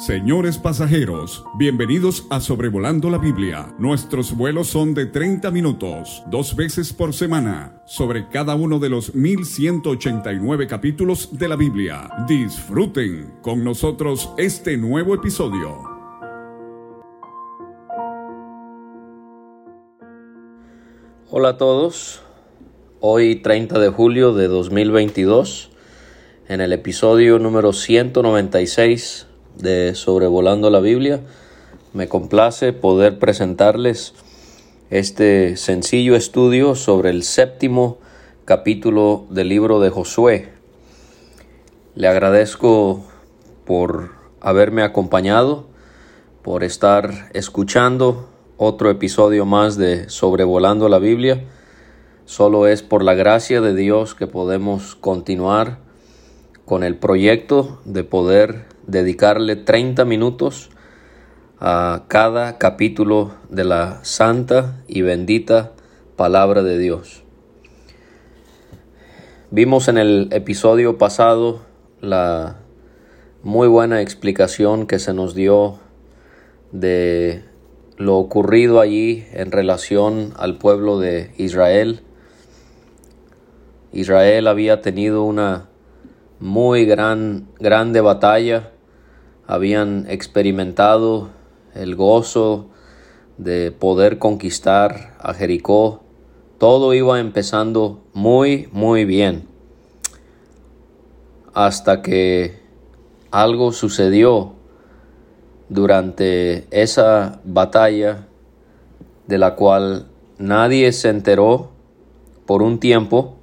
Señores pasajeros, bienvenidos a Sobrevolando la Biblia. Nuestros vuelos son de 30 minutos, dos veces por semana, sobre cada uno de los 1189 capítulos de la Biblia. Disfruten con nosotros este nuevo episodio. Hola a todos, hoy 30 de julio de 2022, en el episodio número 196 de Sobrevolando la Biblia. Me complace poder presentarles este sencillo estudio sobre el séptimo capítulo del libro de Josué. Le agradezco por haberme acompañado, por estar escuchando otro episodio más de Sobrevolando la Biblia. Solo es por la gracia de Dios que podemos continuar con el proyecto de poder dedicarle 30 minutos a cada capítulo de la santa y bendita palabra de Dios. Vimos en el episodio pasado la muy buena explicación que se nos dio de lo ocurrido allí en relación al pueblo de Israel. Israel había tenido una muy gran, grande batalla habían experimentado el gozo de poder conquistar a Jericó. Todo iba empezando muy, muy bien. Hasta que algo sucedió durante esa batalla de la cual nadie se enteró por un tiempo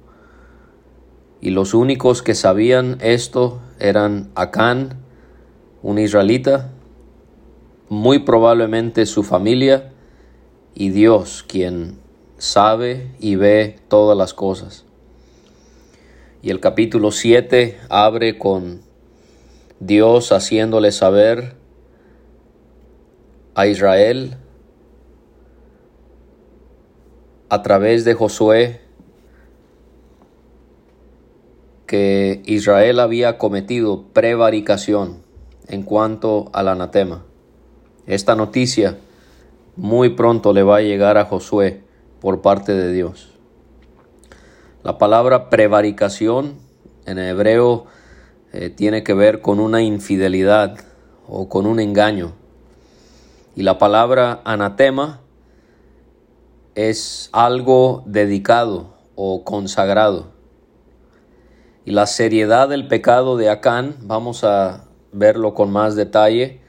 y los únicos que sabían esto eran Acán un israelita, muy probablemente su familia y Dios quien sabe y ve todas las cosas. Y el capítulo 7 abre con Dios haciéndole saber a Israel a través de Josué que Israel había cometido prevaricación en cuanto al anatema. Esta noticia muy pronto le va a llegar a Josué por parte de Dios. La palabra prevaricación en hebreo eh, tiene que ver con una infidelidad o con un engaño. Y la palabra anatema es algo dedicado o consagrado. Y la seriedad del pecado de Acán, vamos a verlo con más detalle,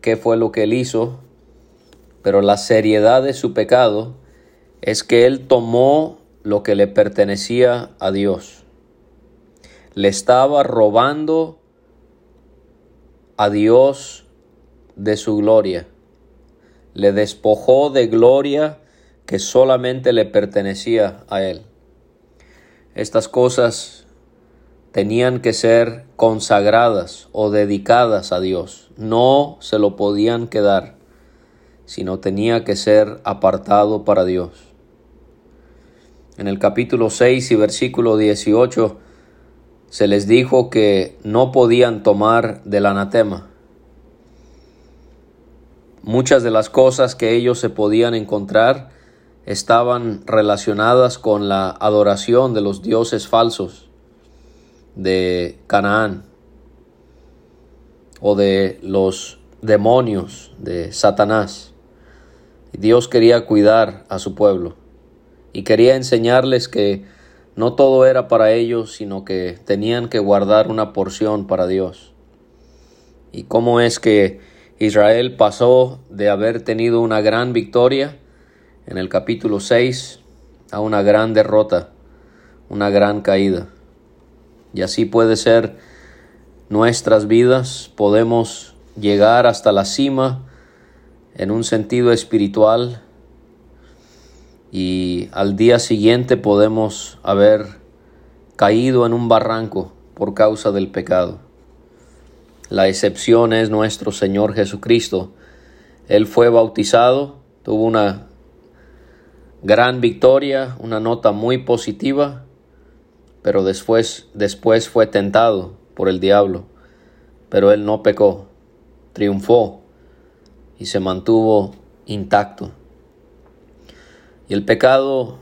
qué fue lo que él hizo, pero la seriedad de su pecado es que él tomó lo que le pertenecía a Dios. Le estaba robando a Dios de su gloria. Le despojó de gloria que solamente le pertenecía a él. Estas cosas tenían que ser consagradas o dedicadas a Dios. No se lo podían quedar, sino tenía que ser apartado para Dios. En el capítulo 6 y versículo 18 se les dijo que no podían tomar del anatema. Muchas de las cosas que ellos se podían encontrar estaban relacionadas con la adoración de los dioses falsos de Canaán o de los demonios de Satanás. Dios quería cuidar a su pueblo y quería enseñarles que no todo era para ellos, sino que tenían que guardar una porción para Dios. Y cómo es que Israel pasó de haber tenido una gran victoria en el capítulo 6 a una gran derrota, una gran caída. Y así puede ser nuestras vidas. Podemos llegar hasta la cima en un sentido espiritual y al día siguiente podemos haber caído en un barranco por causa del pecado. La excepción es nuestro Señor Jesucristo. Él fue bautizado, tuvo una gran victoria, una nota muy positiva pero después, después fue tentado por el diablo, pero él no pecó. triunfó y se mantuvo intacto. Y el pecado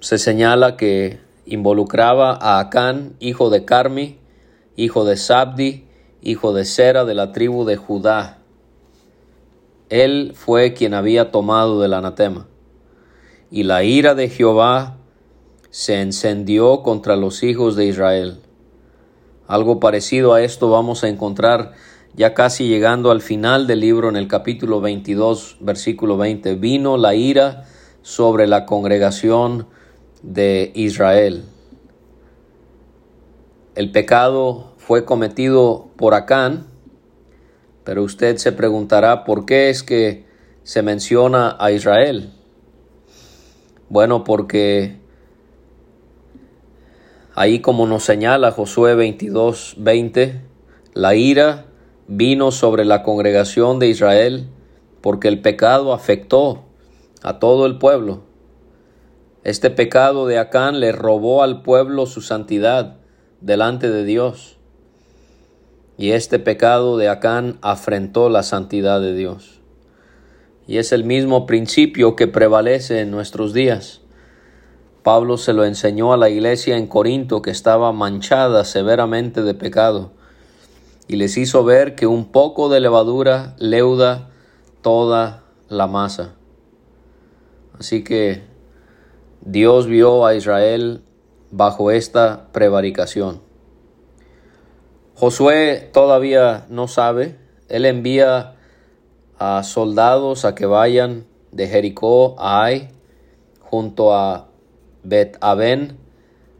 se señala que involucraba a Acán, hijo de Carmi, hijo de Sabdi, hijo de Sera de la tribu de Judá. Él fue quien había tomado del anatema. Y la ira de Jehová se encendió contra los hijos de Israel. Algo parecido a esto vamos a encontrar ya casi llegando al final del libro en el capítulo 22, versículo 20. Vino la ira sobre la congregación de Israel. El pecado fue cometido por Acán, pero usted se preguntará por qué es que se menciona a Israel. Bueno, porque ahí como nos señala Josué 22, 20, la ira vino sobre la congregación de Israel porque el pecado afectó a todo el pueblo. Este pecado de Acán le robó al pueblo su santidad delante de Dios. Y este pecado de Acán afrentó la santidad de Dios. Y es el mismo principio que prevalece en nuestros días. Pablo se lo enseñó a la iglesia en Corinto que estaba manchada severamente de pecado y les hizo ver que un poco de levadura leuda toda la masa. Así que Dios vio a Israel bajo esta prevaricación. Josué todavía no sabe, él envía a soldados a que vayan de Jericó a Ai, junto a Bet Aben,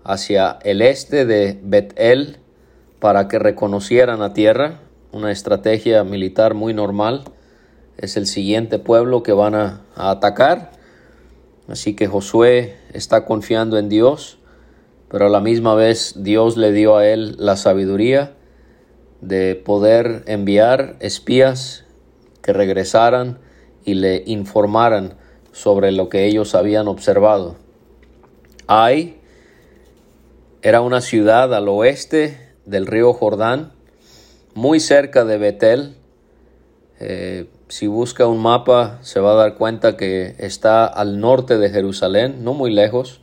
hacia el este de Bet El, para que reconocieran a tierra, una estrategia militar muy normal. Es el siguiente pueblo que van a, a atacar Así que Josué está confiando en Dios, pero a la misma vez Dios le dio a él la sabiduría de poder enviar espías que regresaran y le informaran sobre lo que ellos habían observado. Ai era una ciudad al oeste del río Jordán, muy cerca de Betel, eh, si busca un mapa se va a dar cuenta que está al norte de Jerusalén, no muy lejos.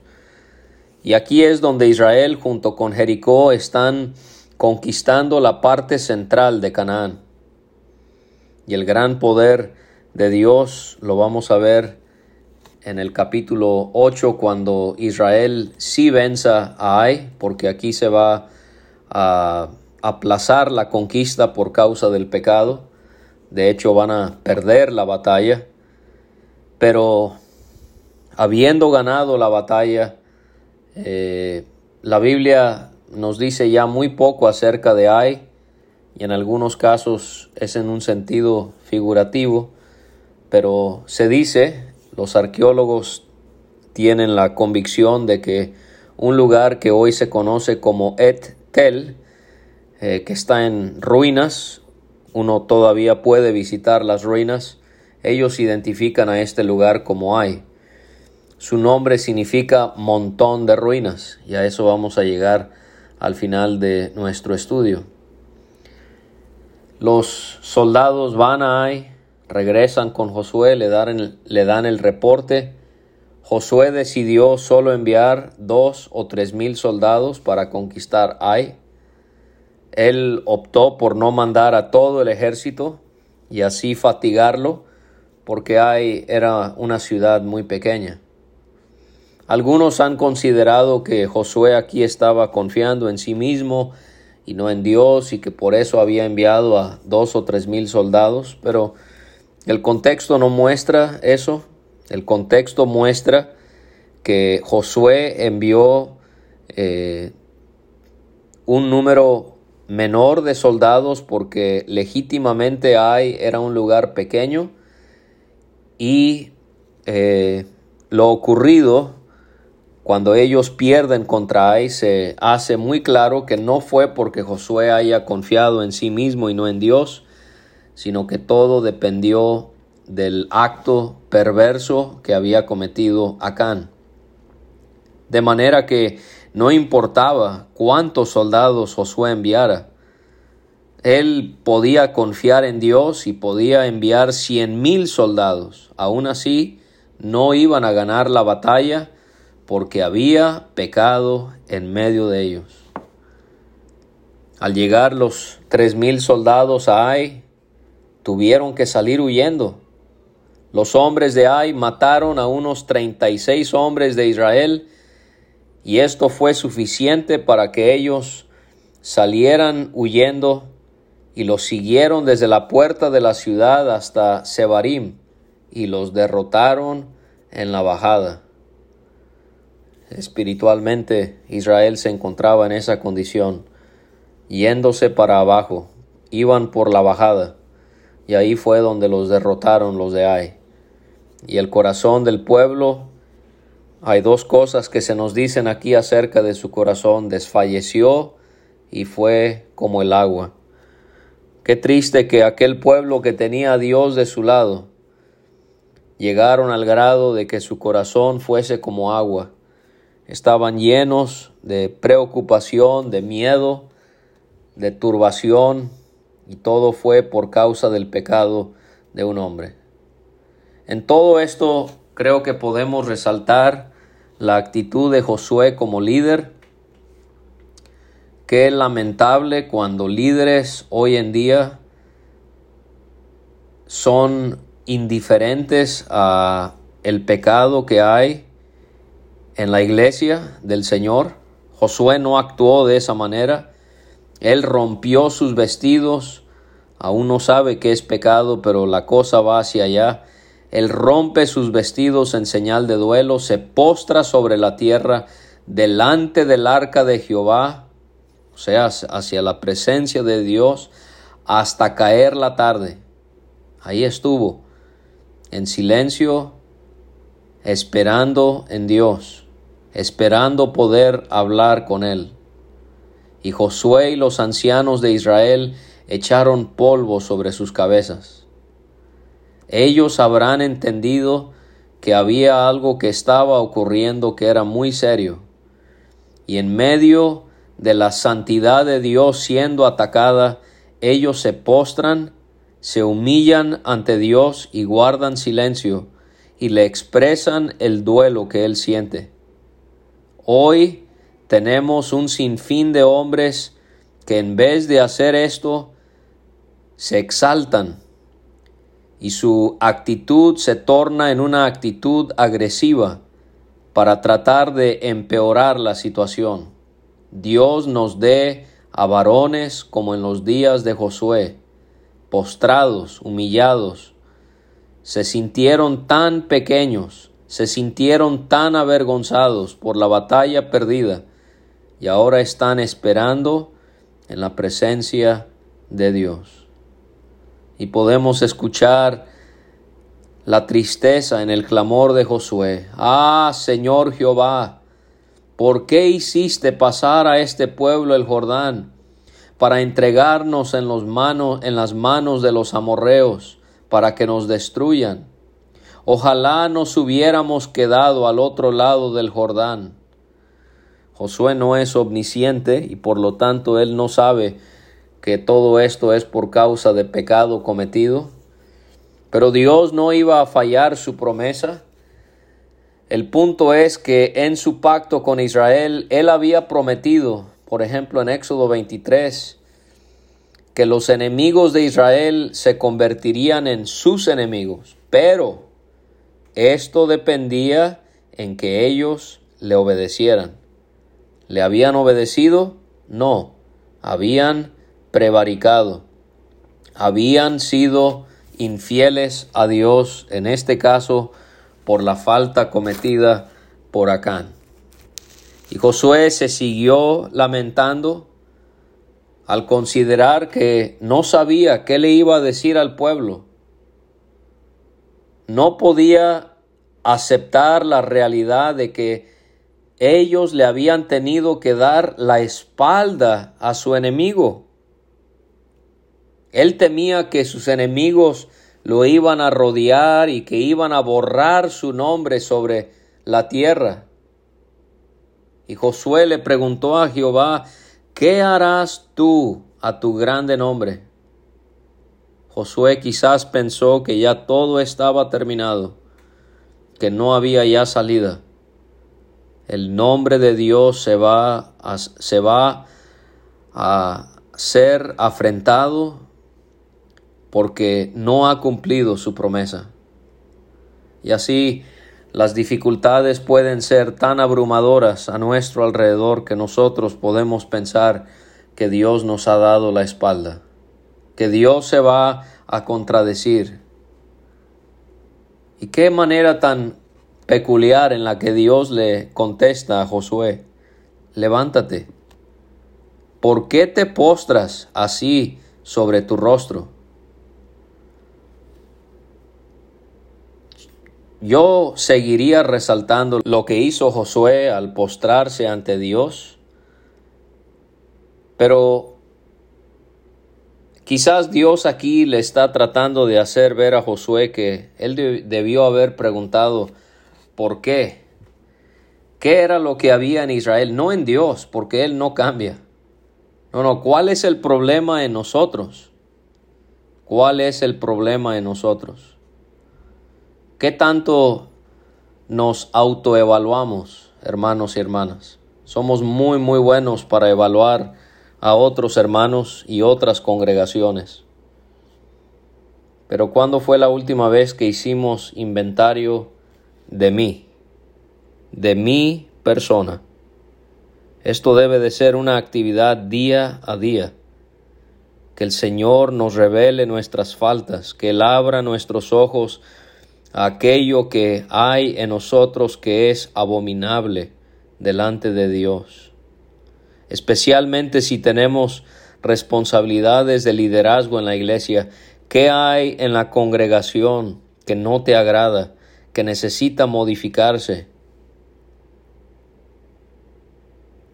Y aquí es donde Israel junto con Jericó están conquistando la parte central de Canaán. Y el gran poder de Dios lo vamos a ver en el capítulo 8 cuando Israel sí venza a Ai, porque aquí se va a aplazar la conquista por causa del pecado. De hecho, van a perder la batalla. Pero habiendo ganado la batalla, eh, la Biblia nos dice ya muy poco acerca de Ai, y en algunos casos es en un sentido figurativo, pero se dice, los arqueólogos tienen la convicción de que un lugar que hoy se conoce como Et Tel, eh, que está en ruinas, uno todavía puede visitar las ruinas, ellos identifican a este lugar como hay. Su nombre significa montón de ruinas y a eso vamos a llegar al final de nuestro estudio. Los soldados van a Ai, regresan con Josué, le dan, el, reporte. Josué decidió solo enviar dos o tres mil soldados para conquistar Ai. Él optó por no mandar a todo el ejército y así fatigarlo porque Ai era una ciudad muy pequeña. Algunos han considerado que Josué aquí estaba confiando en sí mismo y no en Dios y que por eso había enviado a dos o tres mil soldados, pero el contexto no muestra eso. El contexto muestra que Josué envió eh, un número menor de soldados porque legítimamente hay era un lugar pequeño y eh, lo ocurrido cuando ellos pierden contra Ai se hace muy claro que no fue porque Josué haya confiado en sí mismo y no en Dios, sino que todo dependió del acto perverso que había cometido Acán. De manera que no importaba cuántos soldados Josué enviara, él podía confiar en Dios y podía enviar cien mil soldados. Aún así, no iban a ganar la batalla porque había pecado en medio de ellos. Al llegar los tres mil soldados a Ai, tuvieron que salir huyendo. Los hombres de Ai mataron a unos treinta y seis hombres de Israel, y esto fue suficiente para que ellos salieran huyendo y los siguieron desde la puerta de la ciudad hasta Sebarim y los derrotaron en la bajada. Espiritualmente Israel se encontraba en esa condición, yéndose para abajo, iban por la bajada, y ahí fue donde los derrotaron los de Ai. Y el corazón del pueblo, hay dos cosas que se nos dicen aquí acerca de su corazón, desfalleció y fue como el agua. Qué triste que aquel pueblo que tenía a Dios de su lado llegaron al grado de que su corazón fuese como agua. Estaban llenos de preocupación, de miedo, de turbación, y todo fue por causa del pecado de un hombre. En todo esto creo que podemos resaltar la actitud de Josué como líder, Qué lamentable cuando líderes hoy en día son indiferentes a el pecado que hay en la iglesia del Señor. Josué no actuó de esa manera. Él rompió sus vestidos. Aún no sabe qué es pecado, pero la cosa va hacia allá. Él rompe sus vestidos en señal de duelo, se postra sobre la tierra delante del arca de Jehová o sea, hacia la presencia de Dios hasta caer la tarde. Ahí estuvo, en silencio, esperando en Dios, esperando poder hablar con Él. Y Josué y los ancianos de Israel echaron polvo sobre sus cabezas. Ellos habrán entendido que había algo que estaba ocurriendo que era muy serio. Y en medio de la santidad de Dios siendo atacada, ellos se postran, se humillan ante Dios y guardan silencio y le expresan el duelo que Él siente. Hoy tenemos un sinfín de hombres que en vez de hacer esto, se exaltan y su actitud se torna en una actitud agresiva para tratar de empeorar la situación. Dios nos dé a varones como en los días de Josué, postrados, humillados, se sintieron tan pequeños, se sintieron tan avergonzados por la batalla perdida y ahora están esperando en la presencia de Dios. Y podemos escuchar la tristeza en el clamor de Josué. Ah, Señor Jehová, ¿Por qué hiciste pasar a este pueblo el Jordán para entregarnos en, los en las manos de los amorreos para que nos destruyan? Ojalá nos hubiéramos quedado al otro lado del Jordán. Josué no es omnisciente y por lo tanto él no sabe que todo esto es por causa de pecado cometido. Pero Dios no iba a fallar su promesa. El punto es que en su pacto con Israel, Él había prometido, por ejemplo en Éxodo 23, que los enemigos de Israel se convertirían en sus enemigos, pero esto dependía en que ellos le obedecieran. ¿Le habían obedecido? No, habían prevaricado, habían sido infieles a Dios, en este caso, por la falta cometida por Acán. Y Josué se siguió lamentando al considerar que no sabía qué le iba a decir al pueblo. No podía aceptar la realidad de que ellos le habían tenido que dar la espalda a su enemigo. Él temía que sus enemigos lo iban a rodear y que iban a borrar su nombre sobre la tierra. Y Josué le preguntó a Jehová, ¿qué harás tú a tu grande nombre. Josué quizás pensó que ya todo estaba terminado, que no había ya salida. El nombre de Dios se va a, se va a ser afrentado porque no ha cumplido su promesa. Y así las dificultades pueden ser tan abrumadoras a nuestro alrededor que nosotros podemos pensar que Dios nos ha dado la espalda, que Dios se va a contradecir. ¿Y qué manera tan peculiar en la que Dios le contesta a Josué? Levántate. ¿Por qué te postras así sobre tu rostro? Yo seguiría resaltando lo que hizo Josué al postrarse ante Dios, pero quizás Dios aquí le está tratando de hacer ver a Josué que él debió haber preguntado ¿por qué? ¿Qué era lo que había en Israel? No en Dios, porque Él no cambia. No, no, ¿cuál es el problema en nosotros? ¿Cuál es el problema en nosotros? ¿Qué tanto nos autoevaluamos, hermanos y hermanas? Somos muy, muy buenos para evaluar a otros hermanos y otras congregaciones. Pero ¿cuándo fue la última vez que hicimos inventario de mí? De mi persona. Esto debe de ser una actividad día a día. Que el Señor nos revele nuestras faltas, que Él abra nuestros ojos aquello que hay en nosotros que es abominable delante de Dios. Especialmente si tenemos responsabilidades de liderazgo en la iglesia, ¿qué hay en la congregación que no te agrada, que necesita modificarse?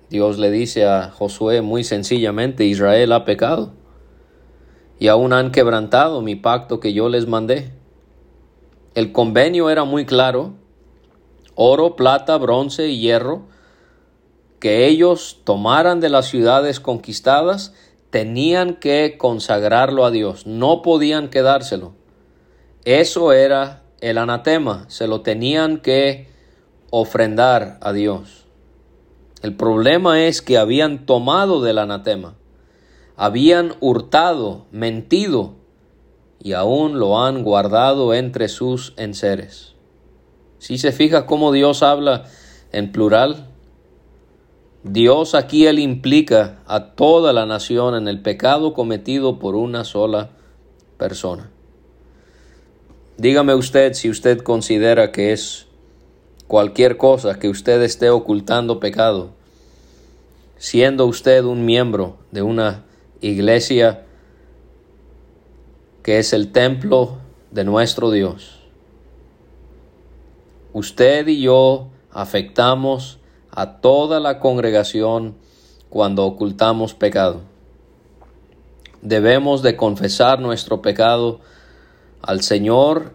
Dios le dice a Josué muy sencillamente, Israel ha pecado y aún han quebrantado mi pacto que yo les mandé. El convenio era muy claro, oro, plata, bronce y hierro, que ellos tomaran de las ciudades conquistadas, tenían que consagrarlo a Dios, no podían quedárselo. Eso era el anatema, se lo tenían que ofrendar a Dios. El problema es que habían tomado del anatema, habían hurtado, mentido, y aún lo han guardado entre sus enseres. Si se fija cómo Dios habla en plural, Dios aquí él implica a toda la nación en el pecado cometido por una sola persona. Dígame usted si usted considera que es cualquier cosa que usted esté ocultando pecado, siendo usted un miembro de una iglesia que es el templo de nuestro Dios. Usted y yo afectamos a toda la congregación cuando ocultamos pecado. Debemos de confesar nuestro pecado al Señor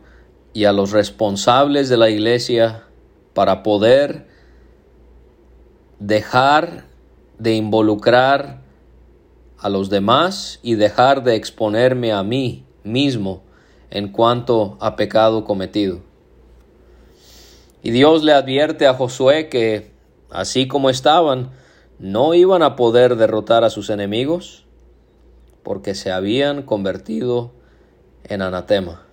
y a los responsables de la iglesia para poder dejar de involucrar a los demás y dejar de exponerme a mí mismo en cuanto a pecado cometido. Y Dios le advierte a Josué que, así como estaban, no iban a poder derrotar a sus enemigos porque se habían convertido en anatema.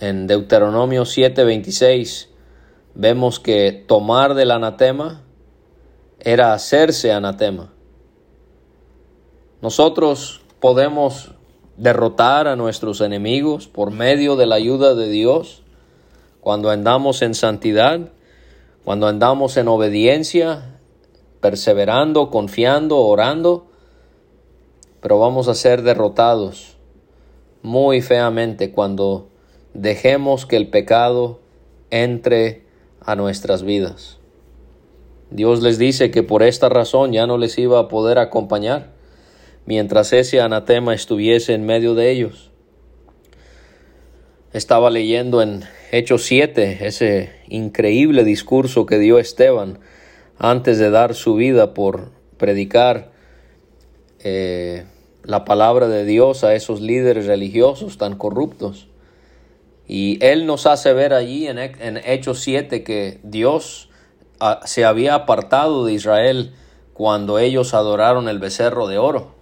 En Deuteronomio 7:26 vemos que tomar del anatema era hacerse anatema. Nosotros podemos derrotar a nuestros enemigos por medio de la ayuda de Dios cuando andamos en santidad, cuando andamos en obediencia, perseverando, confiando, orando, pero vamos a ser derrotados muy feamente cuando dejemos que el pecado entre a nuestras vidas. Dios les dice que por esta razón ya no les iba a poder acompañar mientras ese anatema estuviese en medio de ellos. Estaba leyendo en Hechos 7 ese increíble discurso que dio Esteban antes de dar su vida por predicar eh, la palabra de Dios a esos líderes religiosos tan corruptos. Y Él nos hace ver allí en, Hechos 7 que Dios ah, se había apartado de Israel cuando ellos adoraron el becerro de oro.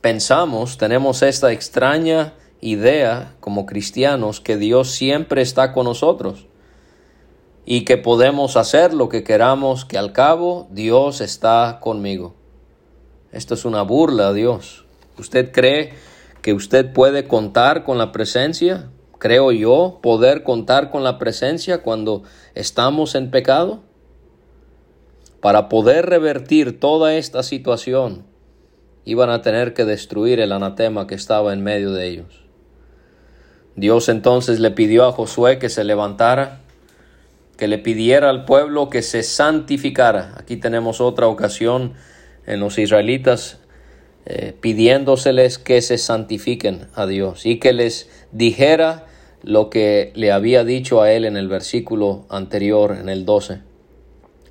Pensamos, tenemos esta extraña idea como cristianos que Dios siempre está con nosotros y que podemos hacer lo que queramos, que al cabo Dios está conmigo. Esto es una burla a Dios. ¿Usted cree que usted puede contar con la presencia? Creo yo poder contar con la presencia cuando estamos en pecado. Para poder revertir toda esta situación, iban a tener que destruir el anatema que estaba en medio de ellos. Dios entonces le pidió a Josué que se levantara, que le pidiera al pueblo que se santificara. Aquí tenemos otra ocasión en los israelitas eh, pidiéndoseles que se santifiquen a Dios y que les dijera lo que le había dicho a él en el versículo anterior, en el 12.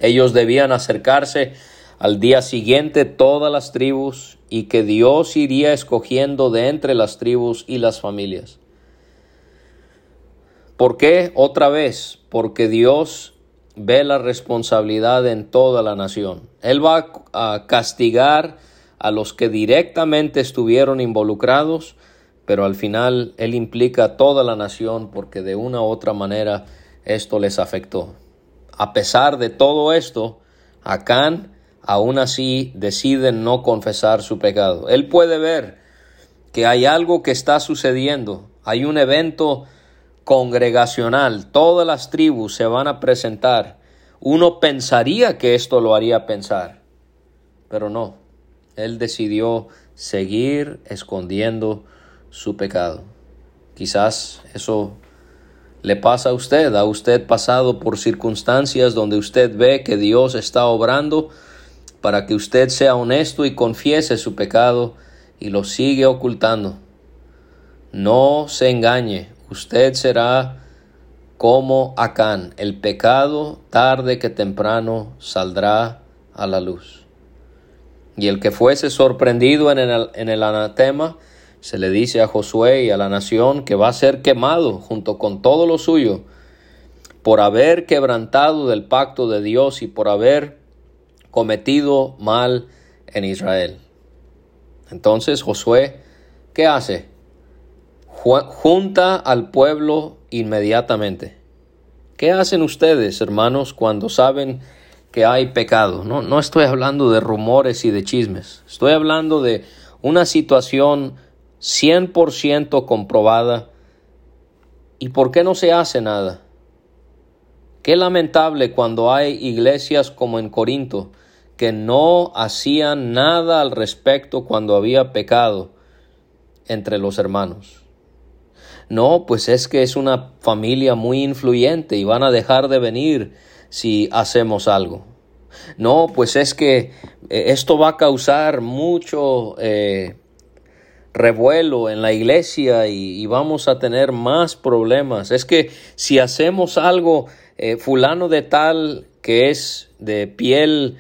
Ellos debían acercarse al día siguiente todas las tribus y que Dios iría escogiendo de entre las tribus y las familias. ¿Por qué? Otra vez, porque Dios ve la responsabilidad en toda la nación. Él va a castigar a los que directamente estuvieron involucrados, pero al final Él implica a toda la nación porque de una u otra manera esto les afectó. A pesar de todo esto, Acán aún así decide no confesar su pecado. Él puede ver que hay algo que está sucediendo, hay un evento congregacional, todas las tribus se van a presentar. Uno pensaría que esto lo haría pensar, pero no. Él decidió seguir escondiendo su pecado. Quizás eso le pasa a usted, a usted pasado por circunstancias donde usted ve que Dios está obrando para que usted sea honesto y confiese su pecado y lo sigue ocultando. No se engañe, usted será como Acán, el pecado tarde que temprano saldrá a la luz. Y el que fuese sorprendido en el, en el anatema, se le dice a Josué y a la nación que va a ser quemado junto con todo lo suyo por haber quebrantado del pacto de Dios y por haber cometido mal en Israel. Entonces Josué, ¿qué hace? Junta al pueblo inmediatamente. ¿Qué hacen ustedes, hermanos, cuando saben que hay pecado? No, no estoy hablando de rumores y de chismes. Estoy hablando de una situación 100% comprobada. ¿Y por qué no se hace nada? Qué lamentable cuando hay iglesias como en Corinto que no hacían nada al respecto cuando había pecado entre los hermanos. No, pues es que es una familia muy influyente y van a dejar de venir si hacemos algo. No, pues es que eh, esto va a causar mucho eh, revuelo en la iglesia y, vamos a tener más problemas. Es que si hacemos algo, eh, fulano de tal que es de piel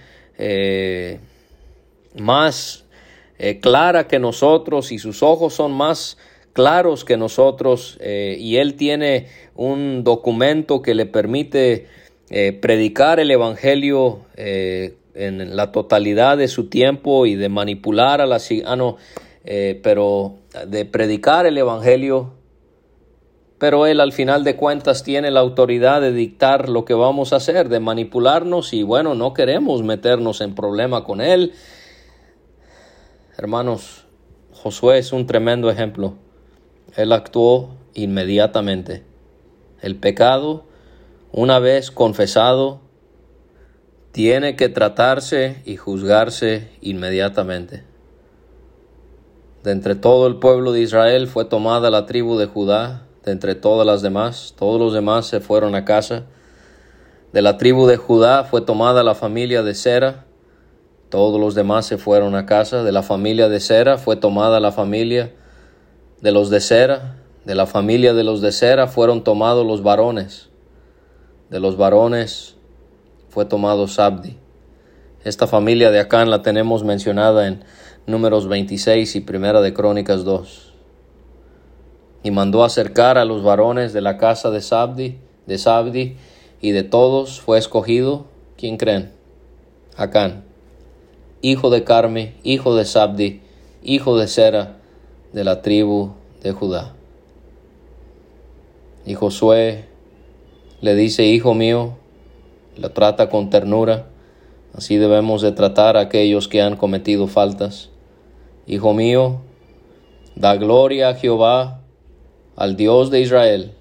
más clara que nosotros y sus ojos son más claros que nosotros eh, y él tiene un documento que le permite eh, predicar el Evangelio eh, en la totalidad de su tiempo y de manipular a la ah, pero de predicar el Evangelio pero él al final de cuentas tiene la autoridad de dictar lo que vamos a hacer, de manipularnos y bueno, no queremos meternos en problema con él. Hermanos, Josué es un tremendo ejemplo. Él actuó inmediatamente. El pecado, una vez confesado, tiene que tratarse y juzgarse inmediatamente. De entre todo el pueblo de Israel fue tomada la tribu de Judá, de entre todas las demás, todos los demás se fueron a casa. De la tribu de Judá fue tomada la familia de Sera, todos los demás se fueron a casa. De la familia de Sera fue tomada la familia de los de Sera, de la familia de los de Sera, fueron tomados los varones. De los varones fue tomado Sabdi. Esta familia de Acán la tenemos mencionada en números 26 y primera de Crónicas 2. Y mandó acercar a los varones de la casa de Sabdi, de Sabdi, y de todos fue escogido, ¿quién creen? Acán, hijo de Carme, hijo de Sabdi, hijo de Sera, de la tribu de Judá. Y Josué le dice, hijo mío, la trata con ternura, así debemos de tratar a aquellos que han cometido faltas. Hijo mío, da gloria a Jehová, al Dios de Israel,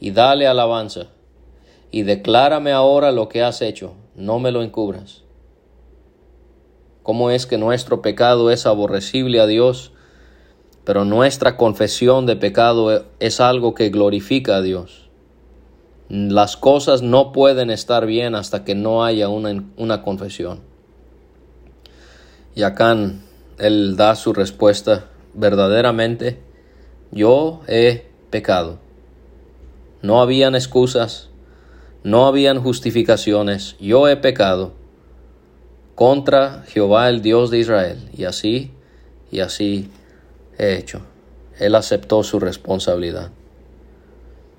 y dale alabanza, y declárame ahora lo que has hecho, no me lo encubras. ¿Cómo es que nuestro pecado es aborrecible a Dios, pero nuestra confesión de pecado es algo que glorifica a Dios? Las cosas no pueden estar bien hasta que no haya una, confesión. Y acá él da su respuesta, verdaderamente, yo he pecado. No habían excusas, no habían justificaciones, yo he pecado contra Jehová el Dios de Israel. Y así, y así hecho. Él aceptó su responsabilidad.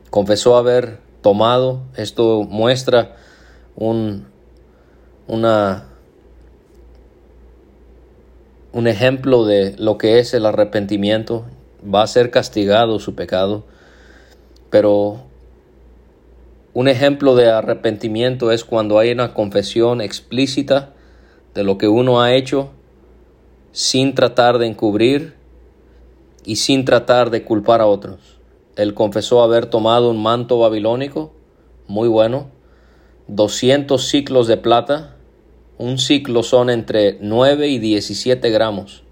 Confesó haber tomado, esto muestra un, una, un ejemplo de lo que es el arrepentimiento. Va a ser castigado su pecado, pero un ejemplo de arrepentimiento es cuando hay una confesión explícita de lo que uno ha hecho sin tratar de encubrir y sin tratar de culpar a otros. Él confesó haber tomado un manto babilónico, muy bueno, 200 ciclos de plata, un ciclo son entre 9 y 17 gramos.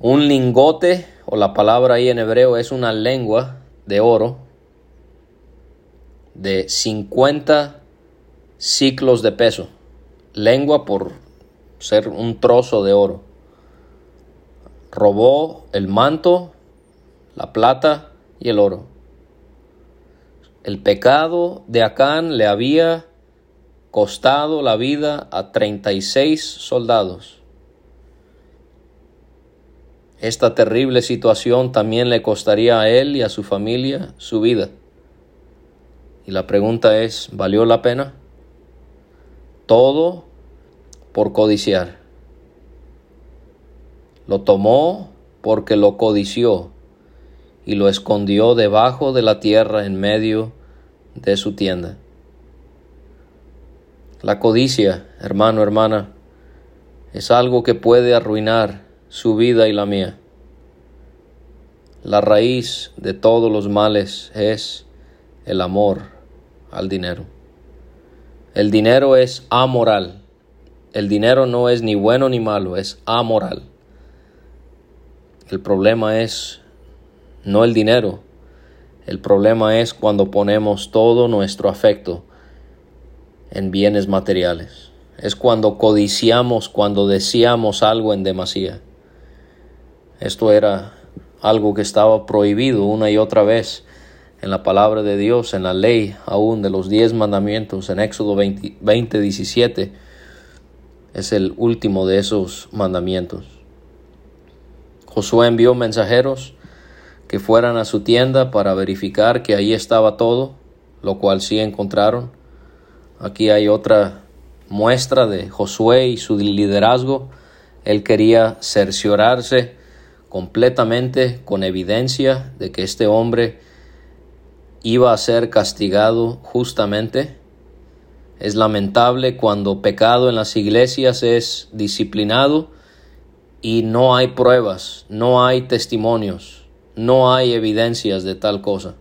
Un lingote, o la palabra ahí en hebreo es una lengua de oro, de 50 ciclos de peso lengua por ser un trozo de oro. Robó el manto, la plata y el oro. El pecado de Acán le había costado la vida a 36 soldados. Esta terrible situación también le costaría a él y a su familia su vida. Y la pregunta es, ¿valió la pena? Todo por codiciar. Lo tomó porque lo codició y lo escondió debajo de la tierra en medio de su tienda. La codicia, hermano, hermana, es algo que puede arruinar su vida y la mía. La raíz de todos los males es el amor al dinero. El dinero es amoral. El dinero no es ni bueno ni malo, es amoral. El problema es no el dinero. El problema es cuando ponemos todo nuestro afecto en bienes materiales. Es cuando codiciamos, cuando deseamos algo en demasía. Esto era algo que estaba prohibido una y otra vez en la palabra de Dios, en la ley aún de los diez mandamientos, en Éxodo 20, 20 17 es el último de esos mandamientos. Josué envió mensajeros que fueran a su tienda para verificar que ahí estaba todo, lo cual sí encontraron. Aquí hay otra muestra de Josué y su liderazgo. Él quería cerciorarse completamente con evidencia de que este hombre iba a ser castigado justamente es lamentable cuando pecado en las iglesias es disciplinado y no hay pruebas, no hay testimonios, no hay evidencias de tal cosa.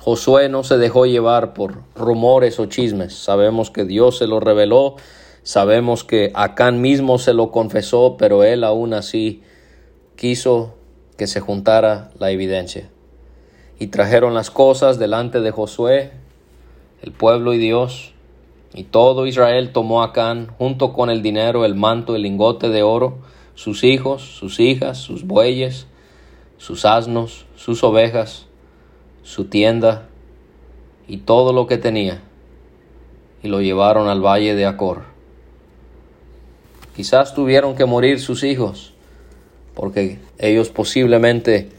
Josué no se dejó llevar por rumores o chismes. Sabemos que Dios se lo reveló, sabemos que Acán mismo se lo confesó, pero él aún así quiso que se juntara la evidencia. Y trajeron las cosas delante de Josué, el pueblo y Dios, y todo Israel tomó a Can, junto con el dinero, el manto, el lingote de oro, sus hijos, sus hijas, sus bueyes, sus asnos, sus ovejas, su tienda y todo lo que tenía. y lo llevaron al valle de Acor. Quizás tuvieron que morir sus hijos, porque ellos posiblemente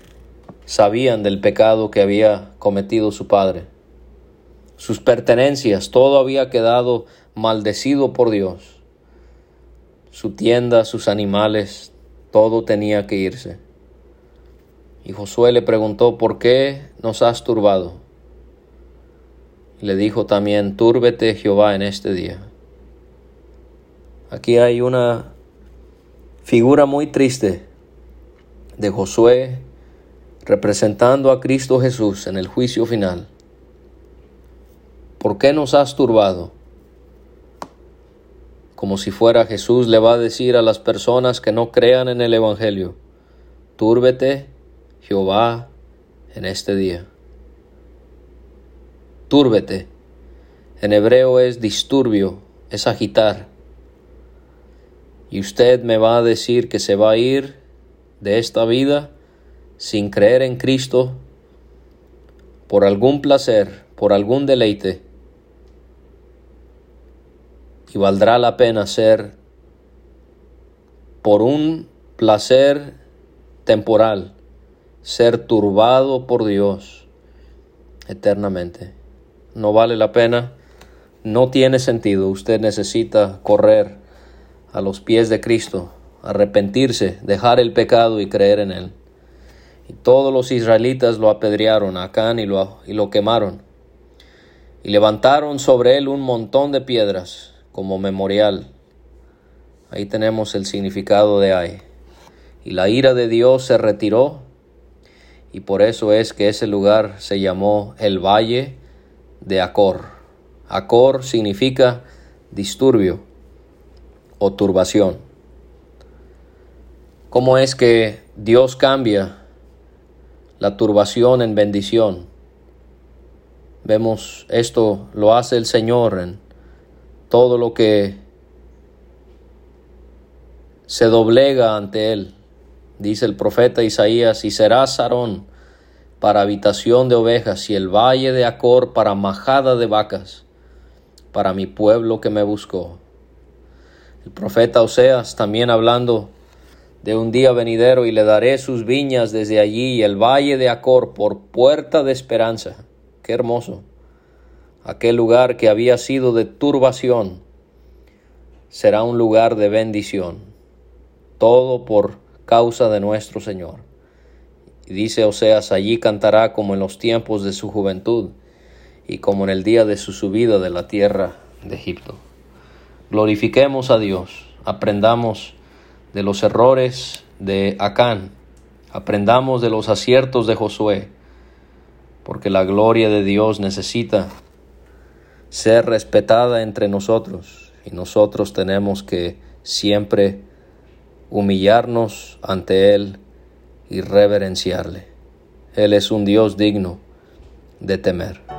sabían del pecado que había cometido su padre. Sus pertenencias, todo había quedado maldecido por Dios. Su tienda, sus animales, todo tenía que irse. Y Josué le preguntó, ¿por qué nos has turbado? Le dijo también, túrbete Jehová en este día. Aquí hay una figura muy triste de Josué representando a Cristo Jesús en el juicio final. ¿Por qué nos has turbado? Como si fuera Jesús le va a decir a las personas que no crean en el Evangelio, túrbete Jehová en este día. Túrbete. En hebreo es disturbio, es agitar. Y usted me va a decir que se va a ir de esta vida sin creer en Cristo por algún placer, por algún deleite, y valdrá la pena ser por un placer temporal, ser turbado por Dios eternamente. No vale la pena, no tiene sentido. Usted necesita correr a los pies de Cristo, arrepentirse, dejar el pecado y creer en Él. Y todos los israelitas lo apedrearon a Acán lo, y lo quemaron. Y levantaron sobre él un montón de piedras como memorial. Ahí tenemos el significado de Ay. Y la ira de Dios se retiró y por eso es que ese lugar se llamó el Valle de Acor. Acor significa disturbio o turbación. ¿Cómo es que Dios cambia la turbación en bendición. Vemos esto lo hace el Señor en todo lo que se doblega ante Él. Dice el profeta Isaías, y será Sarón para habitación de ovejas y el valle de Acor para majada de vacas, para mi pueblo que me buscó. El profeta Oseas también hablando de un día venidero y le daré sus viñas desde allí y el valle de Acor por puerta de esperanza. Qué hermoso. Aquel lugar que había sido de turbación será un lugar de bendición. Todo por causa de nuestro Señor. Y dice Oseas, allí cantará como en los tiempos de su juventud y como en el día de su subida de la tierra de Egipto. Glorifiquemos a Dios, aprendamos de los errores de Acán, aprendamos de los aciertos de Josué, porque la gloria de Dios necesita ser respetada entre nosotros y nosotros tenemos que siempre humillarnos ante Él y reverenciarle. Él es un Dios digno de temer.